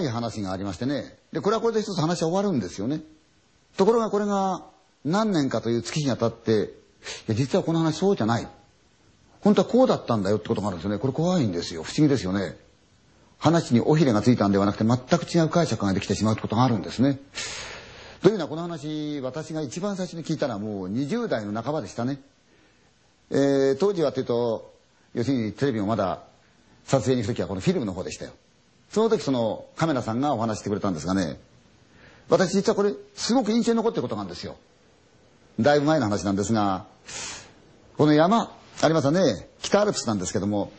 い話がありましてね。で、これはこれで一つ話は終わるんですよね。ところがこれが何年かという月日が経って、いや、実はこの話そうじゃない。本当はこうだったんだよってことがあるんですよね。これ怖いんですよ。不思議ですよね。話に尾ひれがついたんではなくて全く違う解釈ができてしまうことがあるんですね。というのはこの話、私が一番最初に聞いたのはもう20代の半ばでしたね。えー、当時はというと、要するにテレビもまだ撮影に行く時はこのフィルムの方でしたよ。その時そのカメラさんがお話してくれたんですがね、私実はこれすごく印象に残ってることなんですよ。だいぶ前の話なんですが、この山ありますよね、北アルプスなんですけども、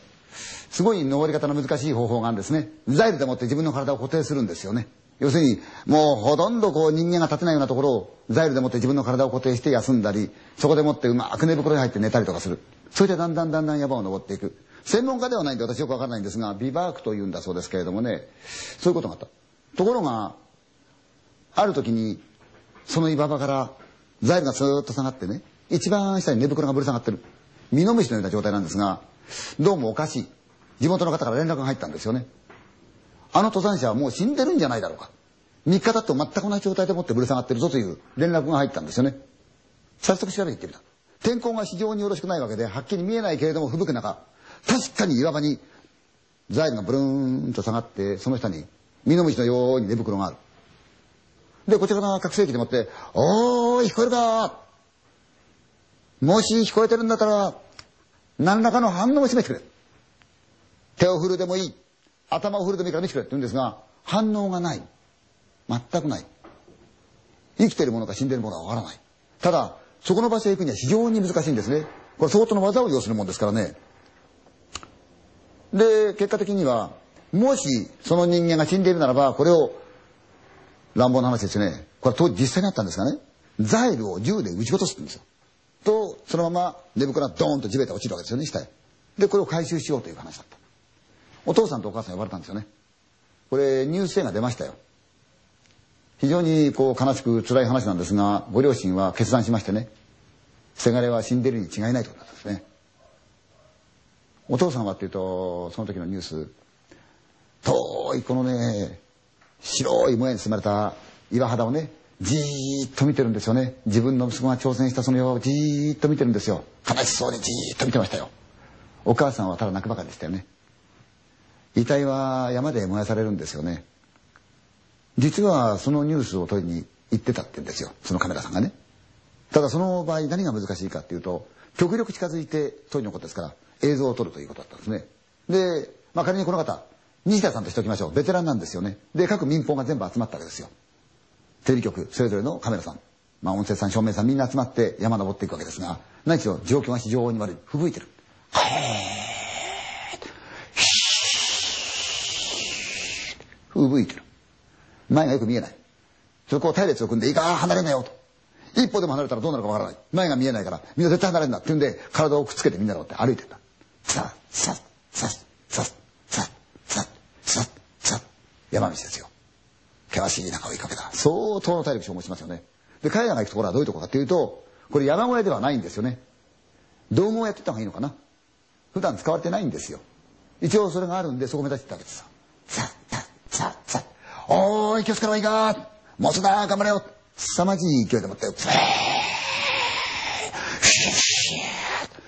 すごい登り方の難しい方法があるんですね。ザイルでもって自分の体を固定するんですよね。要するに、もうほとんどこう人間が立てないようなところをザイルでもって自分の体を固定して休んだり、そこでもってうまく寝袋に入って寝たりとかする。それでだんだんだんだん山を登っていく。専門家ではないんで私よくわからないんですが、ビバークというんだそうですけれどもね、そういうことがあった。ところが、ある時に、その岩場からザイルがスーッと下がってね、一番下に寝袋がぶら下がってる。ミノムシのような状態なんですが、どうもおかしい。地元の方から連絡が入ったんですよね。あの登山者はもう死んでるんじゃないだろうか。3日経っても全く同じ状態でもってぶら下がってるぞという連絡が入ったんですよね。早速調べていってみた。天候が非常によろしくないわけで、はっきり見えないけれども吹雪く中、確かに岩場にザイルがブルーンと下がって、その下にミノムシのように寝袋がある。で、こちらの拡声器でもって、おーい、聞こえるかもし聞こえてるんだったら、何らかの反応を示してくれ。手を振るでもいい。頭を振るでもいいから見せてくれって言うんですが、反応がない。全くない。生きてるものか死んでるものかわからない。ただ、そこの場所へ行くには非常に難しいんですね。これ相当の技を要するもんですからね。で、結果的には、もしその人間が死んでいるならば、これを、乱暴な話ですね。これ当時実際にあったんですがね、ザイルを銃で撃ち落とすんですよ。と、そのまま寝袋がドーンと地べた落ちるわけですよね、下へ。で、これを回収しようという話だった。お父さんとお母さん呼ばれたんですよね。これ、ニュース映画出ましたよ。非常にこう悲しく辛い話なんですが、ご両親は決断しましてね、せがれは死んでるに違いないということなんですね。お父さんはっていうと、その時のニュース、遠いこのね、白いもやに包まれた岩肌をね、じーっと見てるんですよね。自分の息子が挑戦したその岩をじーっと見てるんですよ。悲しそうにじーっと見てましたよ。お母さんはただ泣くばかりでしたよね。遺体は山で燃やされるんですよね。実はそのニュースを取りに行ってたって言うんですよ。そのカメラさんがね。ただその場合何が難しいかっていうと、極力近づいて撮りのことですから、映像を撮るということだったんですね。で、まあ仮にこの方、西田さんとしておきましょう。ベテランなんですよね。で、各民放が全部集まったわけですよ。テレビ局、それぞれのカメラさん、まあ音声さん、照明さんみんな集まって山登っていくわけですが、何しろ状況が非常に悪い。吹雪いてる。吹雪いてる。前がよく見えない。そこを隊列を組んで、いいか離れなよと。一歩でも離れたらどうなるかわからない。前が見えないから、みんな絶対離れんなって言うんで、体をくっつけてみんなでって歩いてた。さっ、さっ、さっ、さっ、さっ、さっ、さっ、さっ、山道ですよ。険しい中を追いかけた。相当の体力消耗しますよね。で、彼らが行くところはどういうところかっていうと、これ山小屋ではないんですよね。道具をやってた方がいいのかな。普段使われてないんですよ。一応それがあるんで、そこ目立ってたわけですよ。さっ、さっ、さっ、さっ。おーい、気をつけろいいかもうすぐだ頑張れよ凄まじい勢いでもって、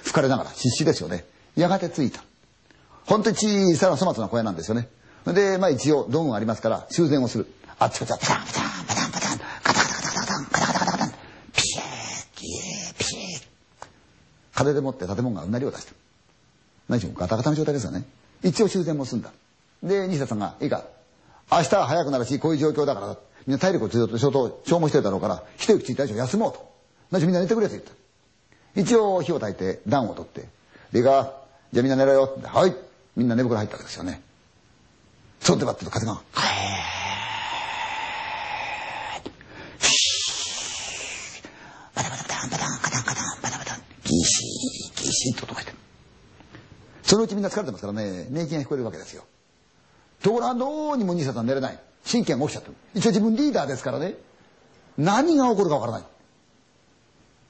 吹かれながら必死ですよね。やがて着いた。本当に小さな粗末な小屋なんですよね。で、まあ一応ドームがありますから修繕をする。あっちこっちはパタンパタンパタンパタン、カタカタカタカタン、カタカタカタカタン、ピシーピシー風でもって建物がうなりを出した。何しろガタガタの状態ですよね。一応修繕も済んだ。で、西田さんが、いいか、明日は早くなるし、こういう状況だから、みんな体力をずっと消耗してるだろうから、一息ついた以上休もうと。何しろみんな寝てくれと言った。一応火を焚いて暖を取ってでか、じゃあみんな寝ろよ、はい。みんな寝袋入ったわけですよね。そうってばってと風が、バタバタバタンバタンカタンカタンバタバタンギシーギシーと音がしてる。そのうちみんな疲れてますからね、寝息が聞こえるわけですよ。ところがどうにも兄さんは寝れない。神経が起きちゃってる。一応自分リーダーですからね。何が起こるかわからない。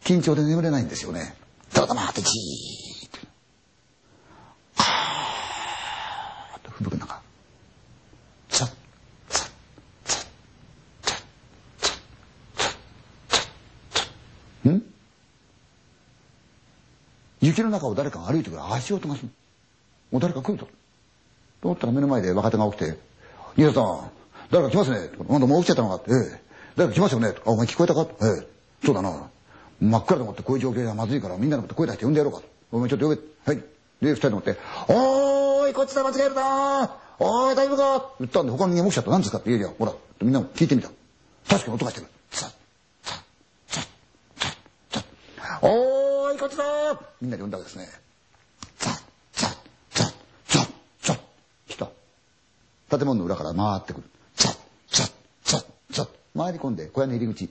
緊張で眠れないんですよね。ただ黙ってじーっと。はーっと吹雪く中。さっ、雪の中を誰かが歩いてくる足音がする。もう誰か来ると。と思ったら目の前で若手が起きて、兄さん、誰か来ますね。なんだもう起きちゃったのかって。ええ。誰か来ますよね。あ、お前聞こえたか？ええ。そうだな。真っ暗でもってこういう状況じゃまずいからみんなでもって声出して呼んでやろうか。お前ちょっと呼べ。はい。で、二人でもって、おーい、こっちだ間違えるなおーい、大丈夫か言ったんで他の人間起きちゃった。何ですかって言えりゃ、ほら、みんなも聞いてみた。確かに音がしてる。さっ、さっ、さっ、さっ、さっ。おーい、こっちだみんなで呼んだわけですね。さっ、さっ、さっ、さっ、さっ。来た。建物の裏から回ってくる。さっ、さっ、さっ、さっ。回り込んで小屋の入り口。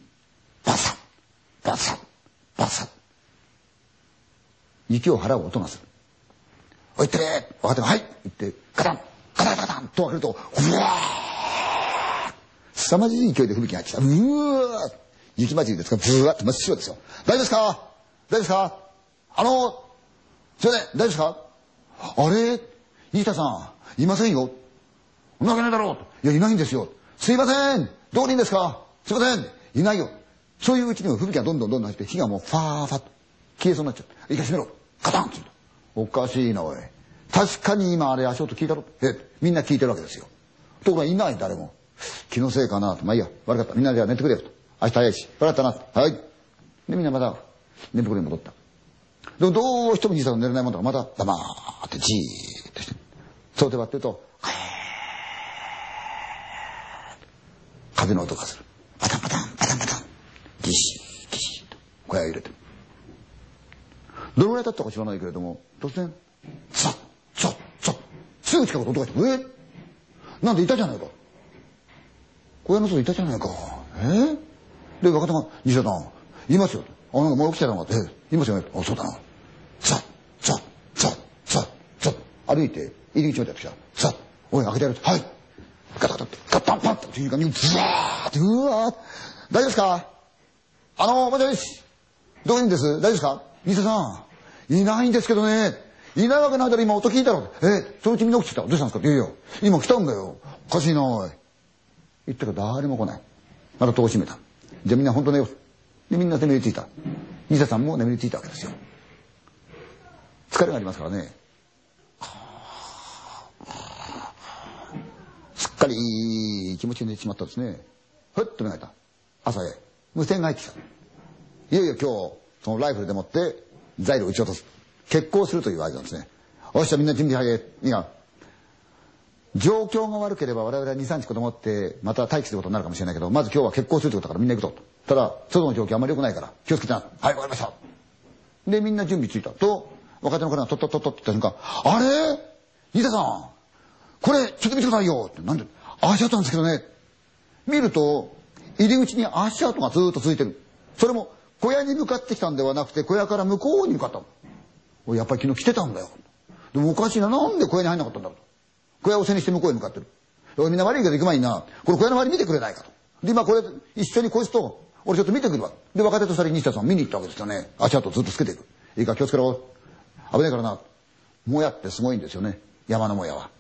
バサッ、バサッ、バサッ。雪を払う音がする。おいってれ分かってはい言って、ガタンガタンガタンと開けると、うわー凄まじい勢いで吹雪が入ってきた。うわー雪混じりですから、ブワーって真っ白ですよ。大丈夫ですか大丈夫ですか？あの、すいません、大丈夫ですか？あれ？新田さん、いませんよ。そんなわけないだろう。いや、いないんですよ。すいません、どこにいんですか？すいません、いないよ。そういううちにも吹雪がどんどんどんどん入って、火がもうファーファッと消えそうになっちゃって。いいか閉めろ。カタンっておかしいなおい。確かに今あれ足音聞いたろ。えみんな聞いてるわけですよ。ところがいない誰も。気のせいかなと。まあいいや。悪かった。みんなでは寝てくれよと。明日早いし。悪かったな。はい。でみんなまた寝袋に戻った。でもどうしても兄さんが寝れないもんだからまた黙ってじーっとして。そうでばってると風の音がする。パタンパタンパタンパタン。ギシギシと。小屋入れて。るどのぐらい経ったか知らないけれども、突然、さっ、さっ、さっ、すぐ近くで音がして、え？なんでいたじゃないか。小屋の外いたじゃないか。え？で、若手が、西田さん、いますよ。あ、なんかもう起きてたのかって、いますよね。あ、そうだな。さっ、さっ、さっ、さっ、さっ、歩いて、入り口までやってきた。さっ、おい、開けてやる。はい。ガタガタって、ガッタンパンって、という感じに、ズワーって、うわー大丈夫ですか？あの、もしもし。どこにいるんです？大丈夫ですか？西田さん。いないんですけどね。いないわけないだろ、今音聞いたろ。え、そのうちみんな起きてた。どうしたんですか？って言うよ。今来たんだよ。おかしいなおい。言ったら誰も来ない。また戸を閉めた。じゃあみんな本当寝よう。で、みんな眠りついた。西田さんも眠りついたわけですよ。疲れがありますからね。すっかりいい気持ちに寝てしまったんですね。ふっと目が開いた。朝へ。無線が入ってきた。いよいよ今日、そのライフルでもって材料を撃ち落とす。決行するという合図なんですね。おっしゃみんな準備早い。いいが。状況が悪ければ我々は2、3日子供ってまた待機することになるかもしれないけど、まず今日は決行するということだからみんな行くぞと。ただ、外の状況あんまり良くないから、気をつけてな。はい、わかりました。で、みんな準備ついた。と、若手の方がトットットットって言った瞬間、あれ？新田さん、これ、ちょっと見てくださいよって、なんで、足跡なんですけどね。見ると、入り口に足跡がずっと続いてる。それも、小屋に向かってきたんではなくて、小屋から向こうに向かったの。やっぱり昨日来てたんだよ。でもおかしいな。なんで小屋に入んなかったんだろう小屋を背にして向こうへ向かってる。みんな悪いけど行く前にな、これ小屋の周り見てくれないかと。で、今これ、一緒にこいつと、俺ちょっと見てくるわ。で、若手と二人西田さん見に行ったわけですよね。足跡ずっとつけていく。いいか気をつけろ。危ないからな。もやってすごいんですよね。山のもやは。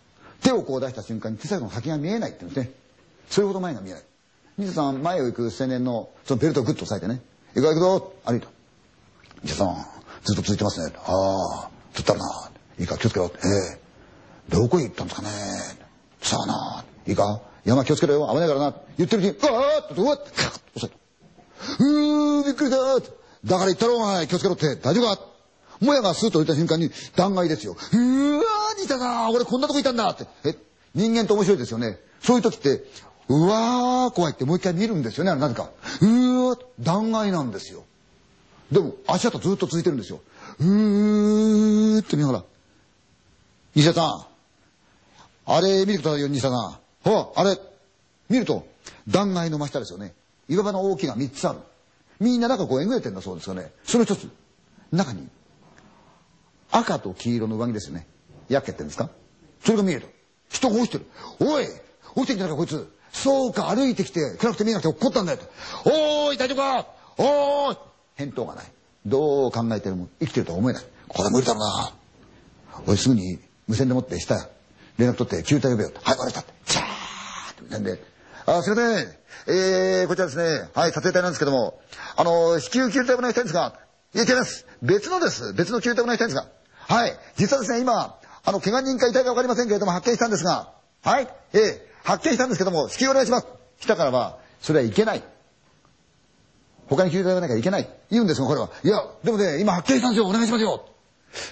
手をこう出した瞬間に手先の先が見えないって言うんですね。それほど前が見えない。西田さん、前を行く青年の、そのベルトをグッと押さえてね。行くぞ行くぞ歩いた。じさん、ずっと続いてますね。ああ、つったらな。いいか、気をつけろ。ええー、どこへ行ったんですかね？さあな。いいか、山気をつけろよ。危ないからな。言ってるうちに、うわーっと、うわっと、カッと押さえた。うー、びっくりだだから言ったろ、お前。気をつけろって。大丈夫か？もやがスーッと降りた瞬間に断崖ですよ。うわー、似たな俺こんなとこいたんだって。え、人間って面白いですよね。そういう時って、うわー、怖いってもう一回見るんですよね、なぜか。うー、断崖なんですよ。でも、足跡ずっと続いてるんですよ。うーって見ながら。西田さん。あれ見てくださいよ、西田さん。ほら、あれ。見ると、断崖の真下ですよね。岩場の大きな三つある。みんな中こうえぐれてんだそうですよね。その一つ。中に、赤と黄色の上着ですよね。やっけってんですか？それが見える。人が落ちてる。おい落ちてんじゃないかこいつ。そうか、歩いてきて、暗くて見えなくて怒ったんだよと。おーい、大丈夫か？おーい返答がない。どう考えてるも生きてるとは思えない。これ無理だろうな。おい、すぐに無線でもって下、連絡取って救隊呼べよ。はい、わかた。チャーって無線で。あ、すいません。えー、こちらですね。はい、撮影隊なんですけども。あの、至急救隊お願いしたいんですが。いけます。別のです。別の救助がいしたいんですが。はい。実はですね、今、あの、怪我人か遺体かわかりませんけれども、発見したんですが、はい。ええ、発見したんですけども、指揮お願いします。来たからは、それはいけない。他に救助がないからいけない。言うんですが、これは。いや、でもね、今発見したんですよ。お願いしますよ。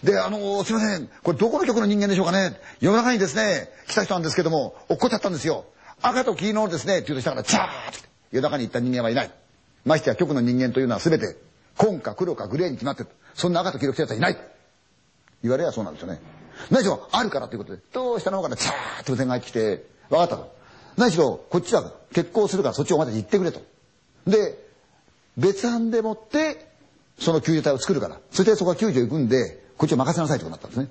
で、あの、すいません。これどこの局の人間でしょうかね。夜中にですね、来た人なんですけども、落っこっちゃったんですよ。赤と黄色のですね、って言うとしたから、チャーッ夜中に行った人間はいない。ましてや局の人間というのは全て、紺か黒かグレーに決まってる。そんな赤と黄色着たやつはいない。言われりゃそうなんですよね。何しろ、あるからということで、どう下のからチャーッと無線が入ってきて、分かったと。何しろ、こっちは結婚するからそっちをまた行ってくれと。で、別班でもって、その救助隊を作るから。そしてそこは救助行くんで、こっちを任せなさいってことなったんですね。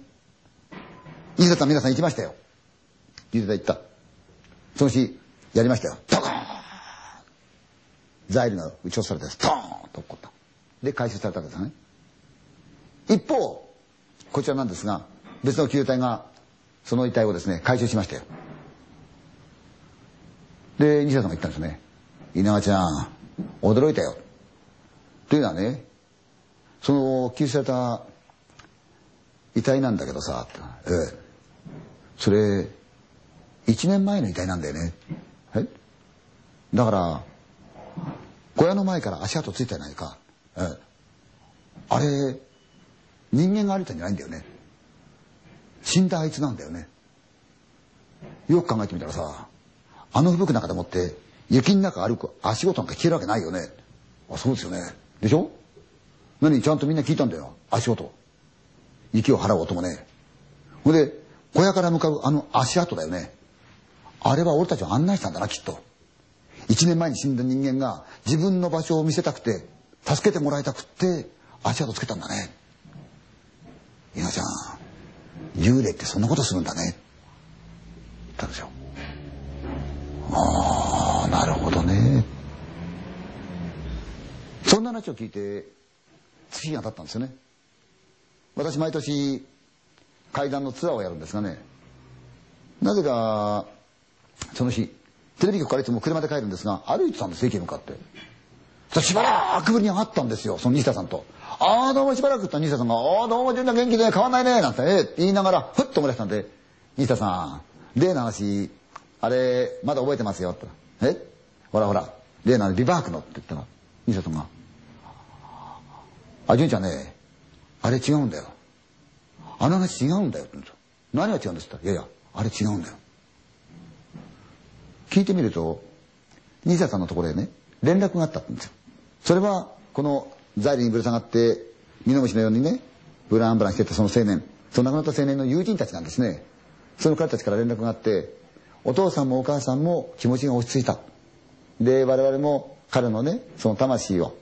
伊勢さん皆さん行きましたよ。救助隊行った。その日、やりましたよ。ドコーンザイルが撃ち落とされて、ストーンと落っこった。で、回収されたわけですね。一方、こちらなんですが、別の救助隊が、その遺体をですね、回収しましたよ。で、西田さんが言ったんですね。稲川ちゃん、驚いたよ。というのはね、その、救出された遺体なんだけどさ、ええ、それ、一年前の遺体なんだよね。え？だから、小屋の前から足跡ついてないか。ええ、あれ、人間が歩いたんじゃないんだよね。死んだあいつなんだよね。よく考えてみたらさ、あの吹雪の中でもって雪の中歩く足音なんか聞けるわけないよね。あ、そうですよね。でしょ？何？ちゃんとみんな聞いたんだよ。足音。息を払う音もね。ほんで、小屋から向かうあの足跡だよね。あれは俺たちを案内したんだな、きっと。一年前に死んだ人間が自分の場所を見せたくて、助けてもらいたくって、足跡つけたんだね。稲ちゃん、幽霊ってそんなことするんだね。言ったんですよ。ああ、なるほどね。そんな話を聞いて、月が経ったんですよね。私、毎年、階段のツアーをやるんですがね、なぜか、その日、テレビ局からいつも車で帰るんですが、歩いてたんです、駅に向かってそ。しばらくぶりに会ったんですよ、その西田さんと。ああ、どうもしばらくって西田さんが、ああ、どうも純太元気で変わんないね、なんて、ええ、言いながら、ふっと思い出したんで、西田さん、例の話、あれ、まだ覚えてますよ、って。えほらほら、例のビバークのって言ったら、西田さんが、あ、純ちゃんね、あれ違うんだよ。あの話違うんだよ。何が違うんですっていやいや、あれ違うんだよ。聞いてみると、西田さんのところへね、連絡があったんですよ。それは、このザイルにぶら下がって、ミノムシのようにね、ブランブランしてたその青年、その亡くなった青年の友人たちなんですね。その彼たちから連絡があって、お父さんもお母さんも気持ちが落ち着いた。で、我々も彼のね、その魂を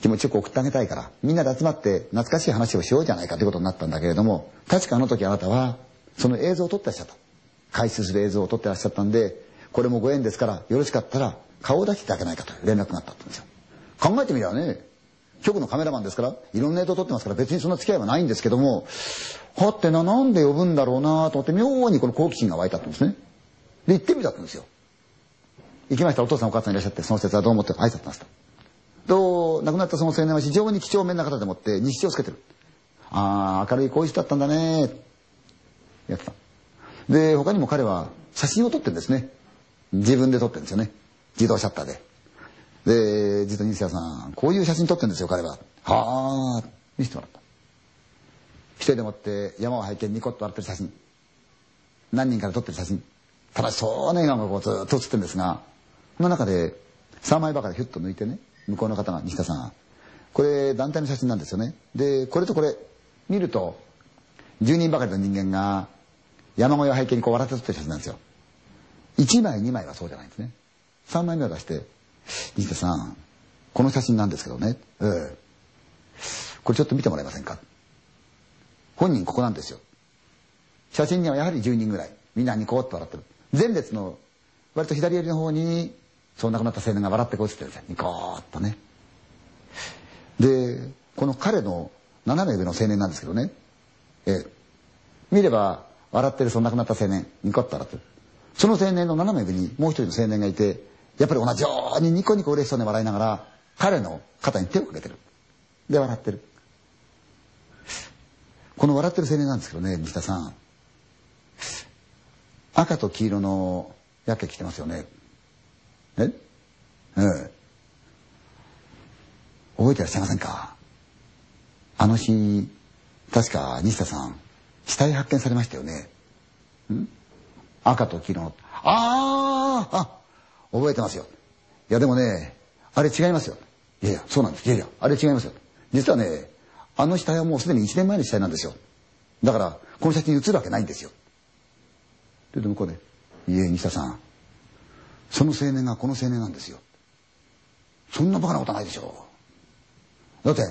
気持ちよく送ってあげたいから、みんなで集まって懐かしい話をしようじゃないかということになったんだけれども、確かあの時あなたは、その映像を撮ってらっしゃった。回収する映像を撮ってらっしゃったんで、これもご縁ですから、よろしかったら顔を出していただけないかという連絡があったんですよ。考えてみればね、局のカメラマンですから、いろんな映像を撮ってますから別にそんな付き合いはないんですけども、はってな、なんで呼ぶんだろうなと思って妙にこの好奇心が湧いたんですね。で、行ってみたんですよ。行きましたお父さんお母さんいらっしゃって、その説はどう思って挨拶しました。と、亡くなったその青年は非常に几帳面な方でもって日誌をつけてる。ああ、明るいこういう人だったんだね。やってた。で、他にも彼は写真を撮ってるんですね。自分で撮ってるんですよね。自動シャッターで。で、実は西谷さん、こういう写真撮ってるんですよ、彼は。はあ、見せてもらった。一人でもって山を拝見ニコッと笑ってる写真。何人かで撮ってる写真。楽しそうな笑顔がこうずっと写ってるんですが、その中で3枚ばかりヒュッと抜いてね、向こうの方が西田さん。これ団体の写真なんですよね。でこれとこれ見ると10人ばかりの人間が山小屋背景にこう笑って撮ってる写真なんですよ。1枚2枚はそうじゃないんですね。3枚目を出して「西田さんこの写真なんですけどね、ええ、これちょっと見てもらえませんか?」本人ここなんですよ。写真にはやはり10人ぐらい。みんなにこうっと笑ってる。前列の割と左寄りの方にそう亡くなった青年が笑ってこう映ってるんですよニコーッとねでこの彼の斜め上の青年なんですけどねええ見れば笑ってるその亡くなった青年ニコッと笑ってるその青年の斜め上にもう一人の青年がいてやっぱり同じようにニコニコ嬉しそうに笑いながら彼の肩に手をかけてるで笑ってる。この笑ってる青年なんですけどね、西田さん。赤と黄色のやけ着てますよね。え？ええ。覚えてらっしゃいませんか？あの日、確か西田さん、死体発見されましたよね。ん？赤と黄色の。あああ覚えてますよ。いやでもね、あれ違いますよ。いやいや、そうなんです。いやいや、あれ違いますよ。実はね、あの死体はもうすでに1年前の死体なんですよ。だから、この写真に写るわけないんですよ。で、向こうで、いえ、西田さん、その青年がこの青年なんですよ。そんなバカなことないでしょう。だって、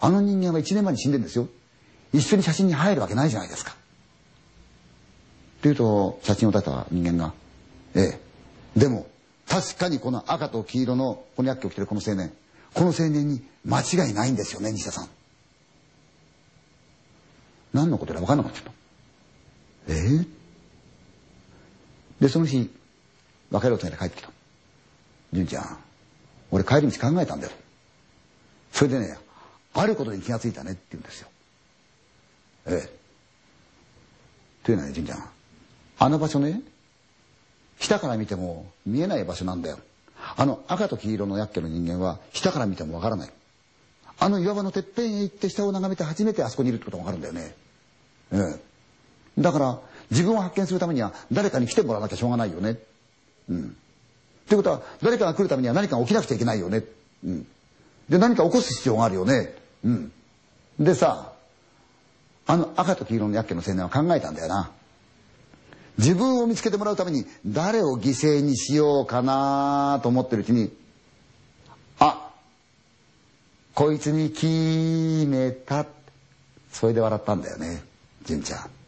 あの人間は1年前に死んでんですよ。一緒に写真に入るわけないじゃないですか。っていうと、写真を撮った人間が、ええ、でも、確かにこの赤と黄色のこの薬器を着てるこの青年、この青年に間違いないんですよね、西田さん。何のことやら分かんなかった。ええで、その日、別れを告げて帰ってきた。純ちゃん、俺帰り道考えたんだよ。それでね、あることに気がついたねって言うんですよ。ええ。というのはね、純ちゃん、あの場所ね、下から見ても見えない場所なんだよ。あの赤と黄色の薬器の人間は下から見てもわからない。あの岩場のてっぺんへ行って下を眺めて初めてあそこにいるってことがわかるんだよね。ええ。だから自分を発見するためには誰かに来てもらわなきゃしょうがないよね。うん。ってことは誰かが来るためには何か起きなくちゃいけないよね。うん。で何か起こす必要があるよね。うん。でさ、あの赤と黄色の薬器の青年は考えたんだよな。自分を見つけてもらうために誰を犠牲にしようかなと思ってるうちにあこいつに決めたそれで笑ったんだよね純ちゃん。